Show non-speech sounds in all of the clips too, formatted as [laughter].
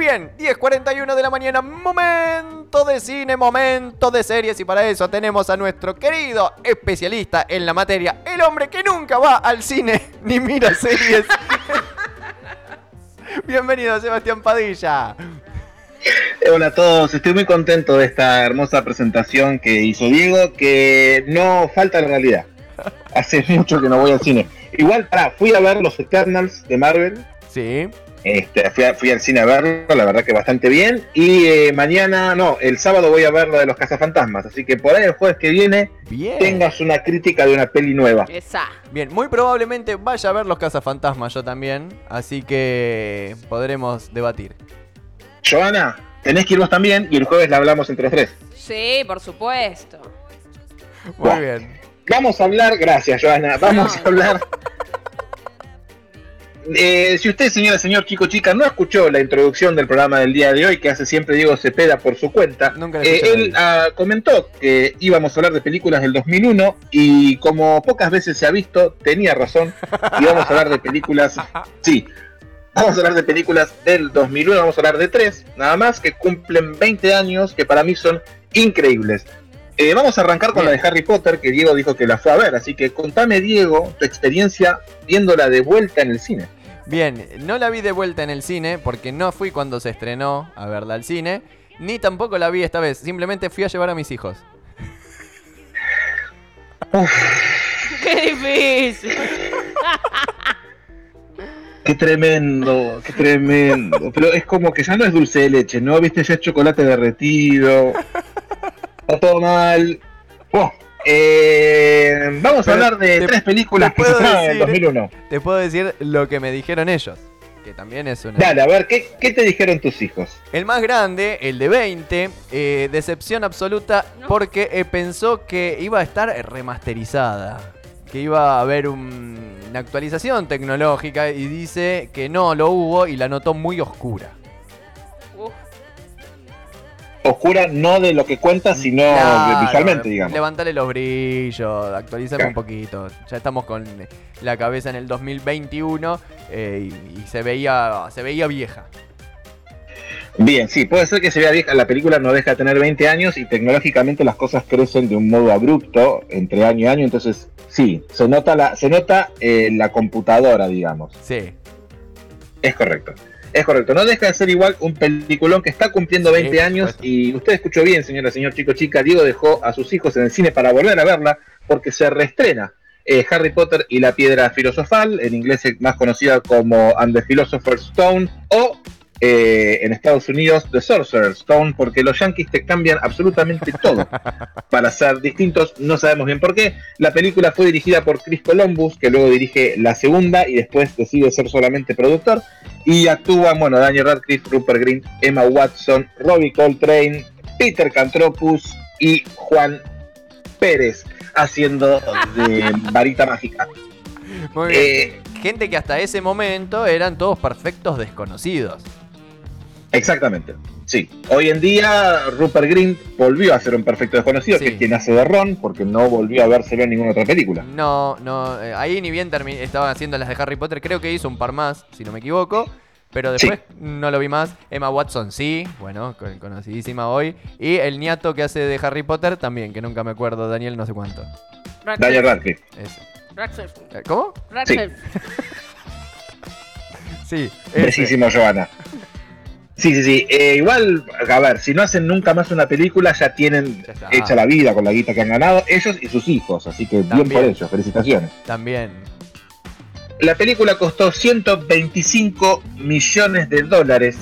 bien, 10.41 de la mañana, momento de cine, momento de series y para eso tenemos a nuestro querido especialista en la materia, el hombre que nunca va al cine [laughs] ni mira series. [laughs] Bienvenido Sebastián Padilla. Hola a todos, estoy muy contento de esta hermosa presentación que hizo Diego, que no falta la realidad. Hace mucho que no voy al cine. Igual, para, fui a ver los Eternals de Marvel. Sí. Este, fui, al cine a verlo, la verdad que bastante bien. Y eh, mañana, no, el sábado voy a ver lo de los cazafantasmas. Así que por ahí el jueves que viene tengas una crítica de una peli nueva. Esa. Bien, muy probablemente vaya a ver los cazafantasmas yo también. Así que podremos debatir. Joana, tenés que ir vos también y el jueves la hablamos entre los tres. Sí, por supuesto. Muy bien. Vamos a hablar, gracias Joana, vamos a [laughs] hablar eh, si usted, señora, señor, chico, chica, no escuchó la introducción del programa del día de hoy, que hace siempre Diego Cepeda por su cuenta, eh, él ah, comentó que íbamos a hablar de películas del 2001 y como pocas veces se ha visto, tenía razón, y vamos a hablar de películas, [laughs] sí, vamos a hablar de películas del 2001, vamos a hablar de tres, nada más, que cumplen 20 años, que para mí son increíbles. Eh, vamos a arrancar con la de Harry Potter, que Diego dijo que la fue a ver, así que contame, Diego, tu experiencia viéndola de vuelta en el cine. Bien, no la vi de vuelta en el cine porque no fui cuando se estrenó a verla al cine, ni tampoco la vi esta vez, simplemente fui a llevar a mis hijos. [laughs] ¡Qué difícil! Qué tremendo, qué tremendo. Pero es como que ya no es dulce de leche, ¿no? Viste, ya es chocolate derretido todo mal. Eh, vamos a hablar de tres películas que se en 2001. Te puedo decir lo que me dijeron ellos. Que también es una. Dale, a ver, ¿qué, te dijeron tus hijos? El más grande, el de 20, eh, decepción absoluta porque eh, pensó que iba a estar remasterizada. Que iba a haber una actualización tecnológica y dice que no lo hubo y la notó muy oscura oscura no de lo que cuenta, sino visualmente, digamos. Levantale los brillos, actualizame un poquito. Ya estamos con la cabeza en el 2021 eh, y, se veía se veía vieja. Bien, sí, puede ser que se vea vieja. La película no deja de tener 20 años y tecnológicamente las cosas crecen de un modo abrupto entre año y año. Entonces, sí, se nota la, se nota eh, la computadora, digamos. Sí. Es correcto. Es correcto, no deja de ser igual un peliculón que está cumpliendo 20 años y usted escuchó bien, señora, señor chico, chica, Diego dejó a sus hijos en el cine para volver a verla porque se reestrena eh, Harry Potter y la piedra filosofal, en inglés más conocida como And the Philosopher's Stone o eh, en Estados Unidos The Sorcerer's Stone, porque los yankees te cambian absolutamente todo [laughs] para ser distintos, no sabemos bien por qué. La película fue dirigida por Chris Columbus, que luego dirige la segunda y después decide ser solamente productor. Y actúan, bueno, Daniel Radcliffe, Rupert Grint, Emma Watson, Robbie Coltrane, Peter Cantropus y Juan Pérez, haciendo de [laughs] varita mágica. Muy bien. Eh, Gente que hasta ese momento eran todos perfectos desconocidos. Exactamente. Sí. Hoy en día Rupert Grint volvió a ser un perfecto desconocido, que es quien hace de Ron, porque no volvió a vérselo en ninguna otra película. No, no. Eh, ahí ni bien estaban haciendo las de Harry Potter. Creo que hizo un par más, si no me equivoco. Pero después no lo vi más. Emma Watson sí, bueno, conocidísima hoy. Y el niato que hace de Harry Potter también, que nunca me acuerdo, Daniel no sé cuánto. Daniel Radcliffe. ¿Cómo? Radcliffe. Sí. [laughs] sí Joana. Sí, sí, sí. Eh, igual, a ver, si no hacen nunca más una película, ya tienen hecha la vida con la guita que han ganado ellos y sus hijos. Así que bien por ellos, felicitaciones. También. La película costó 125 millones de dólares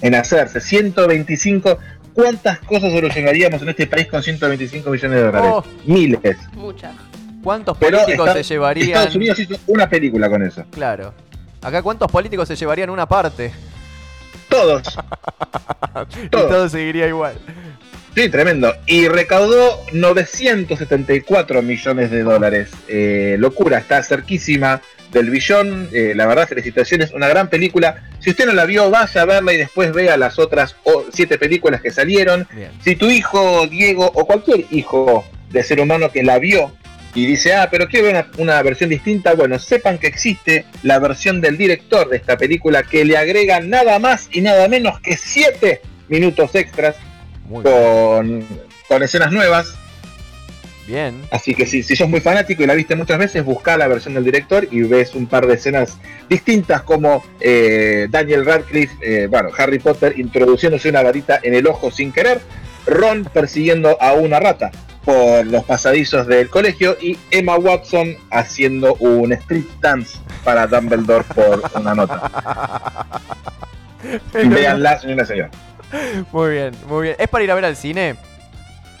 en hacerse. 125. ¿Cuántas cosas solucionaríamos en este país con 125 millones de dólares? Oh. Miles. Muchas. ¿Cuántos políticos se llevarían? Estados Unidos hizo una película con eso. Claro. Acá, ¿cuántos políticos se llevarían una parte? Todos. [laughs] y todo seguiría igual. Sí, tremendo. Y recaudó 974 millones de dólares. Eh, locura, está cerquísima del billón. Eh, la verdad, felicitaciones. Una gran película. Si usted no la vio, vaya a verla y después vea las otras siete películas que salieron. Si tu hijo, Diego, o cualquier hijo de ser humano que la vio y dice, ah, pero quiero una, una versión distinta, bueno, sepan que existe la versión del director de esta película que le agrega nada más y nada menos que 7 minutos extras con, con escenas nuevas. Bien. Así que si, si sos muy fanático y la viste muchas veces, busca la versión del director y ves un par de escenas distintas como eh, Daniel Radcliffe, eh, bueno, Harry Potter introduciéndose una varita en el ojo sin querer, Ron persiguiendo a una rata por los pasadizos del colegio y Emma Watson haciendo un street dance para Dumbledore por una nota. [laughs] Veanla, señora señor. Muy bien, muy bien. ¿Es para ir a ver al cine?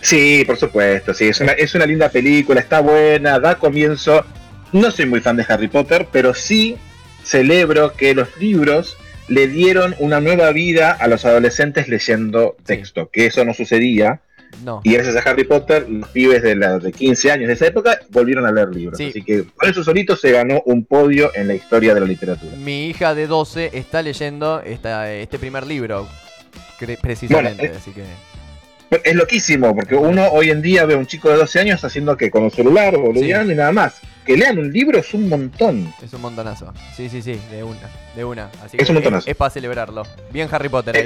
Sí, por supuesto, sí, es una, es una linda película, está buena, da comienzo. No soy muy fan de Harry Potter, pero sí celebro que los libros le dieron una nueva vida a los adolescentes leyendo texto, que eso no sucedía. No. Y gracias a Harry Potter, los pibes de, la, de 15 años de esa época volvieron a leer libros. Sí. Así que por eso solito se ganó un podio en la historia de la literatura. Mi hija de 12 está leyendo esta, este primer libro, precisamente, Bueno, eh, así que... Es loquísimo, porque uno hoy en día ve a un chico de 12 años haciendo que con un celular, boludeando y nada más. Que lean un libro es un montón. Es un montonazo. Sí, sí, sí, de una, de una. Así Es que un montonazo. es, para celebrarlo. Bien Harry Potter. ahí.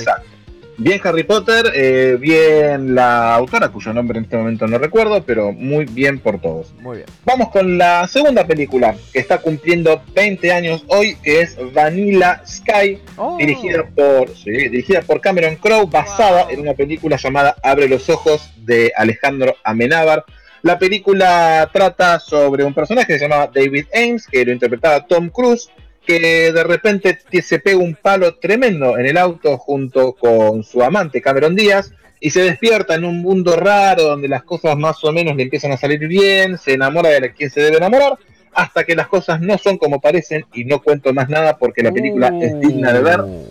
Bien Harry Potter, eh, bien la autora, cuyo nombre en este momento no recuerdo, pero muy bien por todos. Muy bien. Vamos con la segunda película, que está cumpliendo 20 años hoy, que es Vanilla Sky, Oh. dirigida por sí, dirigida por Cameron Crowe, basada Wow. en una película llamada Abre los ojos de Alejandro Amenábar. La película trata sobre un personaje que se llama David Ames, que lo interpretaba Tom Cruise, que de repente se pega un palo tremendo en el auto junto con su amante Cameron Díaz y se despierta en un mundo raro donde las cosas más o menos le empiezan a salir bien, se enamora de la quien se debe enamorar, hasta que las cosas no son como parecen y no cuento más nada porque la película es digna de ver. Uh,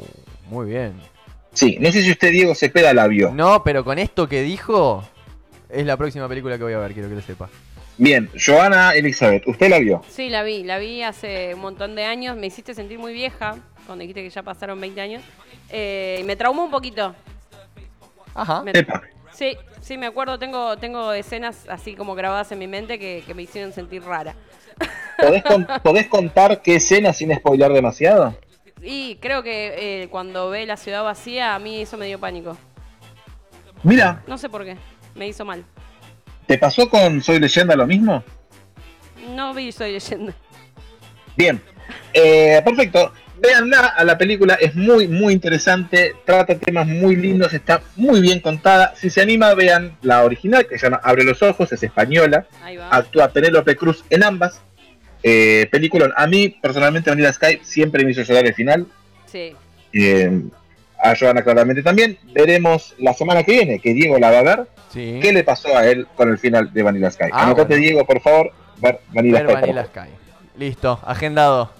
Muy bien. Sí, no sé si usted Diego Cepeda la vio. No, pero con esto que dijo, es la próxima película que voy a ver, quiero que lo sepa. Bien, Joana Elizabeth, ¿usted la vio? Sí, la vi, la vi hace un montón de años. Me hiciste sentir muy vieja cuando dijiste que ya pasaron 20 años. Eh, y me traumó un poquito. Ajá. Me- Epa. sí, sí, me acuerdo. Tengo, tengo escenas así como grabadas en mi mente que, que me hicieron sentir rara. ¿Podés, con- [laughs] podés contar qué escena sin spoiler demasiado? Y creo que eh, cuando ve la ciudad vacía, a mí eso me dio pánico. Mira, No sé por qué. Me hizo mal. ¿Te pasó con Soy Leyenda lo mismo? No vi Soy leyenda. Bien, Eh, perfecto. Véanla a la película, es muy, muy interesante, trata temas muy lindos, está muy bien contada. Si se anima, vean la original, que se llama Abre los Ojos, es española. Ahí va. Actúa Penélope Cruz en ambas. Eh, película, a mí personalmente Vanilla Sky siempre me hizo llorar el final. Sí. Eh, a Joana claramente también. Veremos la semana que viene, que Diego la va a ver. Sí. ¿Qué le pasó a él con el final de Vanilla Sky? Ah, Anotate, bueno. Diego, por favor, ver Vanilla Ver Sky. Vanilla. Sky. Listo, agendado.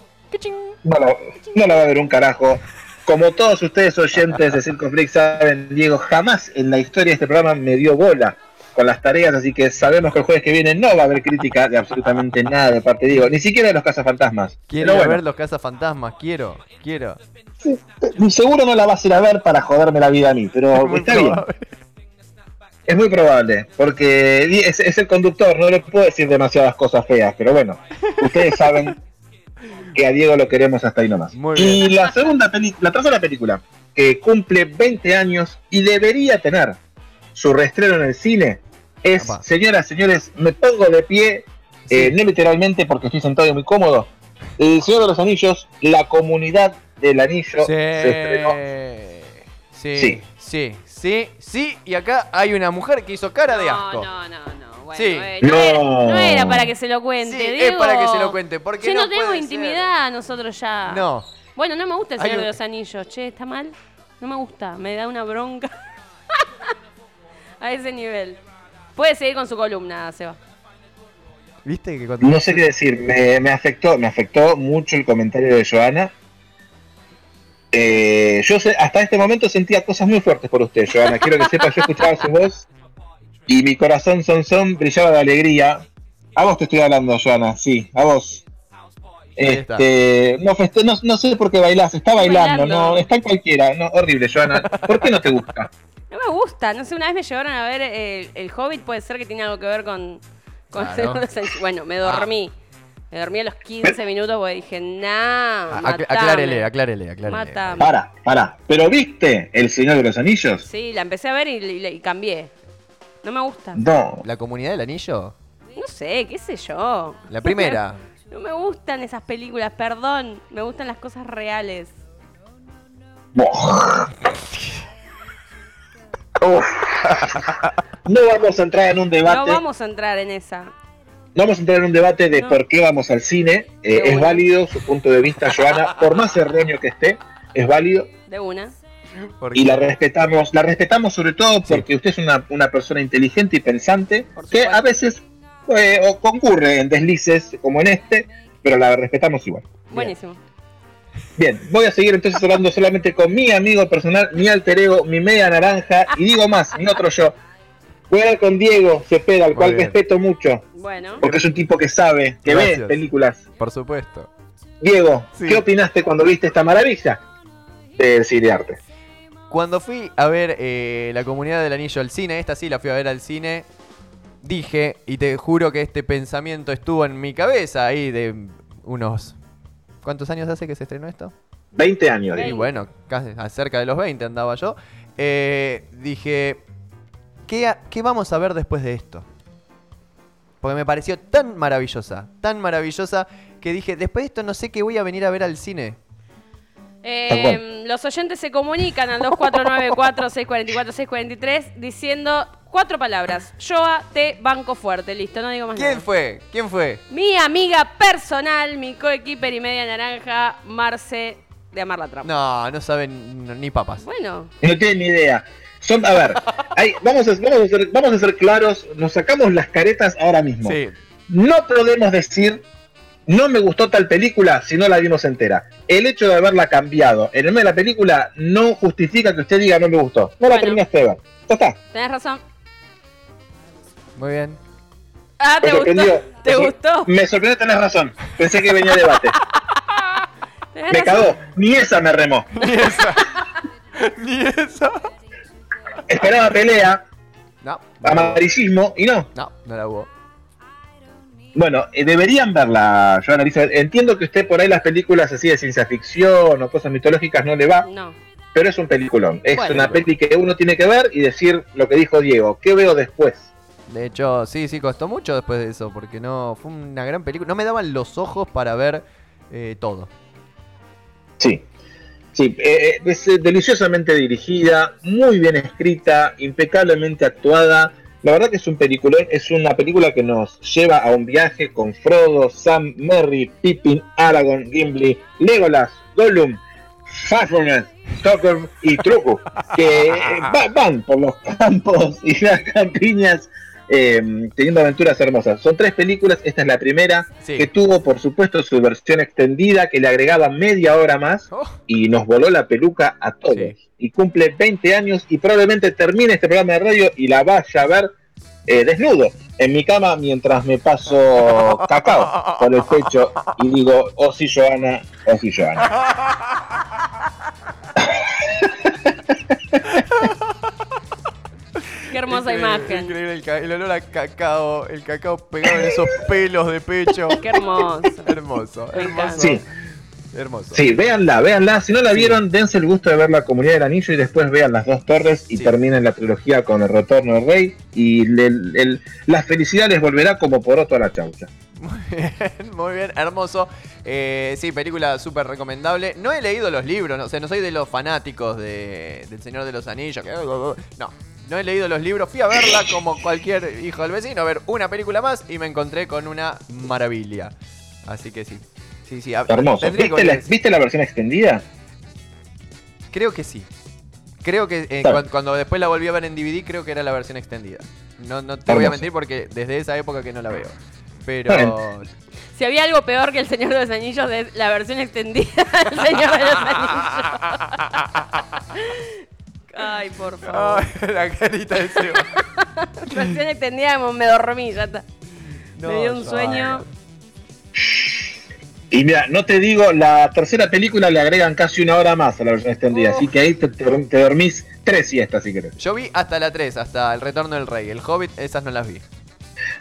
No la, no la va a ver un carajo. Como todos ustedes oyentes de Circo saben, Diego jamás en la historia de este programa me dio bola con las tareas, así que sabemos que el jueves que viene no va a haber crítica de absolutamente nada de parte de Diego, ni siquiera de los cazafantasmas. Quiero bueno, ver los cazafantasmas, quiero, quiero. Seguro no la vas a ir a ver para joderme la vida a mí, pero Muy está bien. Es muy probable, porque es, es el conductor, no le puedo decir demasiadas cosas feas, pero bueno, ustedes saben que a Diego lo queremos hasta ahí nomás. Muy y la segunda película, la tercera película, que cumple 20 años y debería tener su reestreno en el cine, es, señoras, señores, me pongo de pie, eh, no literalmente porque estoy sentado y muy cómodo. El Señor de los Anillos, la comunidad del anillo se estrenó. Sí, Sí. sí, sí, sí, y acá hay una mujer que hizo cara de asco. No, no, no, no. Bueno, Sí. eh, no, Era, No. no era para que se lo cuente, Sí, es para que se lo cuente, porque Che, no no, puede intimidad nosotros ya. No, Bueno, no me gusta el Señor un- de los Anillos. Che, ¿está mal? No me gusta. Me da una bronca. [laughs] A ese nivel. Puede seguir con su columna, Seba. Viste que cuando... No sé qué decir, me, me afectó, me afectó mucho el comentario de Joana. Eh, yo sé- hasta este momento sentía cosas muy fuertes por usted, Joana. Quiero que sepa, yo escuchaba su voz y mi corazón son son brillaba de alegría. A vos te estoy hablando, Joana, sí, a vos. Este, no, feste- no, no sé por qué bailás, está bailando, bailando. no, está en cualquiera, no, horrible, Joana. ¿Por qué no te gusta? No me gusta. No sé, una vez me llevaron a ver el, el Hobbit. Puede ser que tiene algo que ver con, Con el Claro. Anillos. Bueno, me dormí. Me dormí a los 15 minutos porque dije, nah, A- matame. aclárele, aclárele, aclárele. Matame. Para, para. ¿Pero viste El Señor de los Anillos? Sí, la empecé a ver y, y- y cambié. No me gusta. No. ¿La comunidad del anillo? No sé, qué sé yo. La primera. No me gustan esas películas, perdón. Me gustan las cosas reales. Buah. [laughs] Uf. [laughs] No vamos a entrar en un debate. No vamos a entrar en esa. No vamos a entrar en un debate de No. por qué vamos al cine. Eh, es válido su punto de vista, Joana. Por más erróneo que esté, es válido. De una. Y la respetamos. La respetamos sobre todo porque usted es una, una persona inteligente y pensante que a veces eh, o concurre en deslices como en este, pero la respetamos igual. Buenísimo. Bien, voy a seguir entonces hablando solamente con mi amigo personal, mi alter ego, mi media naranja, y digo más, mi otro yo. Voy a hablar con Diego Cepeda, al Muy cual bien. respeto mucho, Bueno. porque es un tipo que sabe, que Gracias. ve películas. Por supuesto. Diego, Sí. ¿qué opinaste cuando viste esta maravilla del cine de arte? Cuando fui a ver eh, la comunidad del anillo al cine, esta sí la fui a ver al cine, dije, y te juro que este pensamiento estuvo en mi cabeza ahí de unos... ¿Cuántos años hace que se estrenó esto? 20 años, Y bueno, casi cerca de los 20 andaba yo. Eh, dije, ¿qué, ha- ¿qué vamos a ver después de esto? Porque me pareció tan maravillosa, tan maravillosa, que dije, después de esto no sé qué voy a venir a ver al cine. Eh, los oyentes se comunican al 2494-644-643 diciendo cuatro palabras. Joa, te banco fuerte. Listo, no digo más ¿Quién nada. fue? ¿Quién fue? Mi amiga personal, mi coequiper y media naranja, Marce de Amar la Trampa. No, no saben ni papas. Bueno, No tienen ni idea. Son, a ver, hay- vamos, a, vamos, a ser, vamos a ser claros, nos sacamos las caretas ahora mismo. Sí, No podemos decir, no me gustó tal película si no la vimos entera. El hecho de haberla cambiado en el medio de la película no justifica que usted diga no me gustó. No la Bueno. terminaste de ver. Ya está. tenés razón. muy bien. Ah, ¿te gustó? ¿Te Me- gustó? Me sorprendió, tenés razón. Pensé que venía debate. [laughs] ¿Tenés Me razón? cagó. Ni esa me remó. Ni esa. [laughs] Ni esa. Esperaba pelea, No, no la hubo. amarillismo y no. No, no la hubo. Bueno, eh, deberían verla, Joana Elizabeth. Entiendo que usted por ahí las películas así de ciencia ficción o cosas mitológicas no le va, No. pero es un peliculón. Es Bueno. una peli que uno tiene que ver y decir lo que dijo Diego. ¿Qué veo después? De hecho, sí, sí, costó mucho después de eso, porque no fue una gran película. No me daban los ojos para ver eh, todo. Sí. Sí, eh, eh, es eh, deliciosamente dirigida, muy bien escrita, impecablemente actuada. La verdad que es un peliculón, es una película que nos lleva a un viaje con Frodo, Sam, Merry, Pippin, Aragorn, Gimli, Legolas, Gollum, Fafnir, Stoker y Truco, que eh, va- van por los campos y las campiñas eh, teniendo aventuras hermosas. Son tres películas, esta es la primera, Sí. que tuvo por supuesto su versión extendida, que le agregaba media hora más Oh, y nos voló la peluca a todos. Sí. Y cumple 20 años y probablemente termine este programa de radio y la vaya a ver eh, desnudo en mi cama mientras me paso cacao por el pecho y digo, oh sí Joana, oh sí Joana. [laughs] imagen. Increíble el, el olor a cacao, el cacao pegado en esos [laughs] pelos de pecho. Qué hermoso. hermoso, hermoso. Sí. Hermoso. Sí, véanla, véanla. Si no la Sí. vieron, dense el gusto de ver la comunidad del anillo y después vean las dos torres y Sí. terminen la trilogía con el retorno del rey y le- el- la felicidad les volverá como poroto a la chaucha. Muy [laughs] bien, muy bien, hermoso. Eh, sí, película súper recomendable. No he leído los libros, no, o sea, no soy de los fanáticos de, del Señor de los Anillos. que- No, no he leído los libros. Fui a verla como cualquier hijo del vecino, a ver una película más y me encontré con una maravilla. Así que sí. Sí, sí. a- Hermoso. que ¿Viste la, volver- ¿Viste la versión extendida? Creo que sí. Creo que eh, cuando, después la volví a ver en DVD, creo que era la versión extendida. No, no te voy a mentir porque desde esa época que no la veo. Pero. Si había algo peor que el Señor de los Anillos, la versión extendida [laughs] del Señor de los Anillos. [laughs] Ay, por favor. Ay, [laughs] la carita de Seba. [laughs] Versión extendida, como me dormí, ya está. No, me dio un sueño. Y mira, no te digo, la tercera película le agregan casi una hora más a la versión extendida, Oh. así que ahí te, te- te dormís tres siestas si querés. Yo vi hasta la 3, hasta el retorno del rey. El Hobbit, esas no las vi.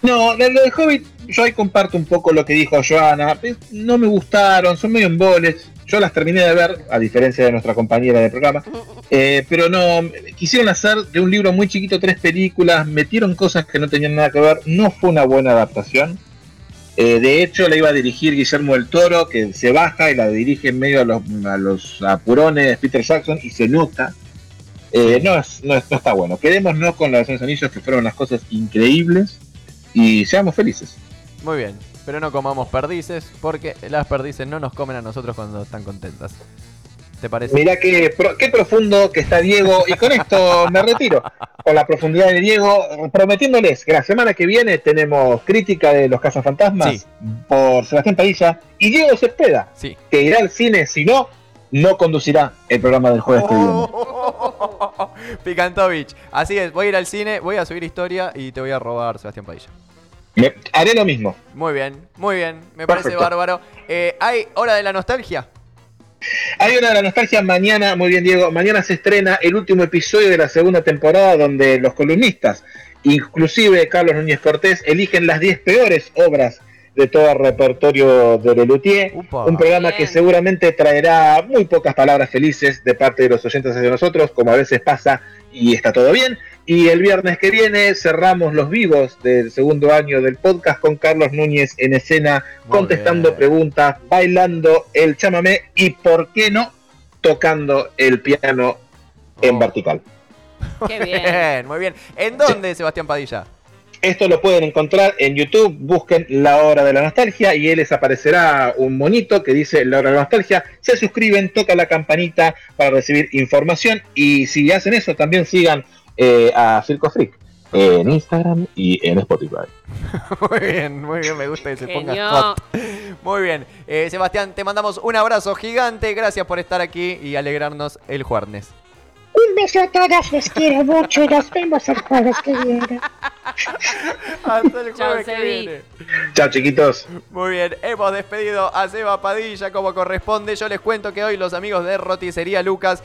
No, lo de Hobbit, yo ahí comparto un poco lo que dijo Joana. No me gustaron, son medio emboles. Yo las terminé de ver, a diferencia de nuestra compañera de programa. Eh, pero no, quisieron hacer de un libro muy chiquito tres películas, metieron cosas que no tenían nada que ver. No fue una buena adaptación. Eh, de hecho, la iba a dirigir Guillermo del Toro, que se baja y la dirige en medio a los, los apurones Peter Jackson y se nota. Eh, no, no, está bueno. Quedémonos con las Anillos, que fueron unas cosas increíbles, y seamos felices. Muy bien pero no comamos perdices, porque las perdices no nos comen a nosotros cuando están contentas. ¿Te parece? Mirá qué, qué profundo que está Diego, y con esto me retiro. Con la profundidad de Diego, prometiéndoles que la semana que viene tenemos crítica de los cazafantasmas por Sebastián Padilla y Diego Cepeda, sí. que irá al cine, si no, no conducirá el programa del jueves viene. [laughs] Picantovich. Así es, voy a ir al cine, voy a subir historia y te voy a robar Sebastián Padilla haré lo mismo. Muy bien, muy bien. Me parece bárbaro. Eh, ¿Hay hora de la nostalgia? Hay hora de la nostalgia mañana, muy bien Diego, mañana se estrena el último episodio de la segunda temporada donde los columnistas, inclusive Carlos Núñez Cortés, eligen las 10 peores obras de todo el repertorio de Lelutier. Un programa que seguramente traerá muy pocas palabras felices de parte de los oyentes hacia nosotros, como a veces pasa y está todo bien. Y el viernes que viene cerramos los vivos del segundo año del podcast con Carlos Núñez en escena, contestando preguntas, bailando el chamamé y, ¿por qué no?, tocando el piano en oh. vertical. Qué bien. [laughs] Muy bien. ¿En dónde, Sebastián Padilla? Esto lo pueden encontrar en YouTube, busquen La Hora de la Nostalgia y él les aparecerá un monito que dice La Hora de la Nostalgia. Se suscriben, tocan la campanita para recibir información y si hacen eso también sigan eh, a Circo Freak en Instagram y en Spotify. [laughs] muy bien, muy bien, me gusta que se ponga hot. Muy bien, eh, Sebastián, te mandamos un abrazo gigante, gracias por estar aquí y alegrarnos el jueves. Un beso a todas, los quiero mucho y nos vemos el jueves que viene. [laughs] Hasta el jueves que viene. Chao, chiquitos. Muy bien, hemos despedido a Seba Padilla como corresponde. Yo les cuento que hoy los amigos de Roticería Lucas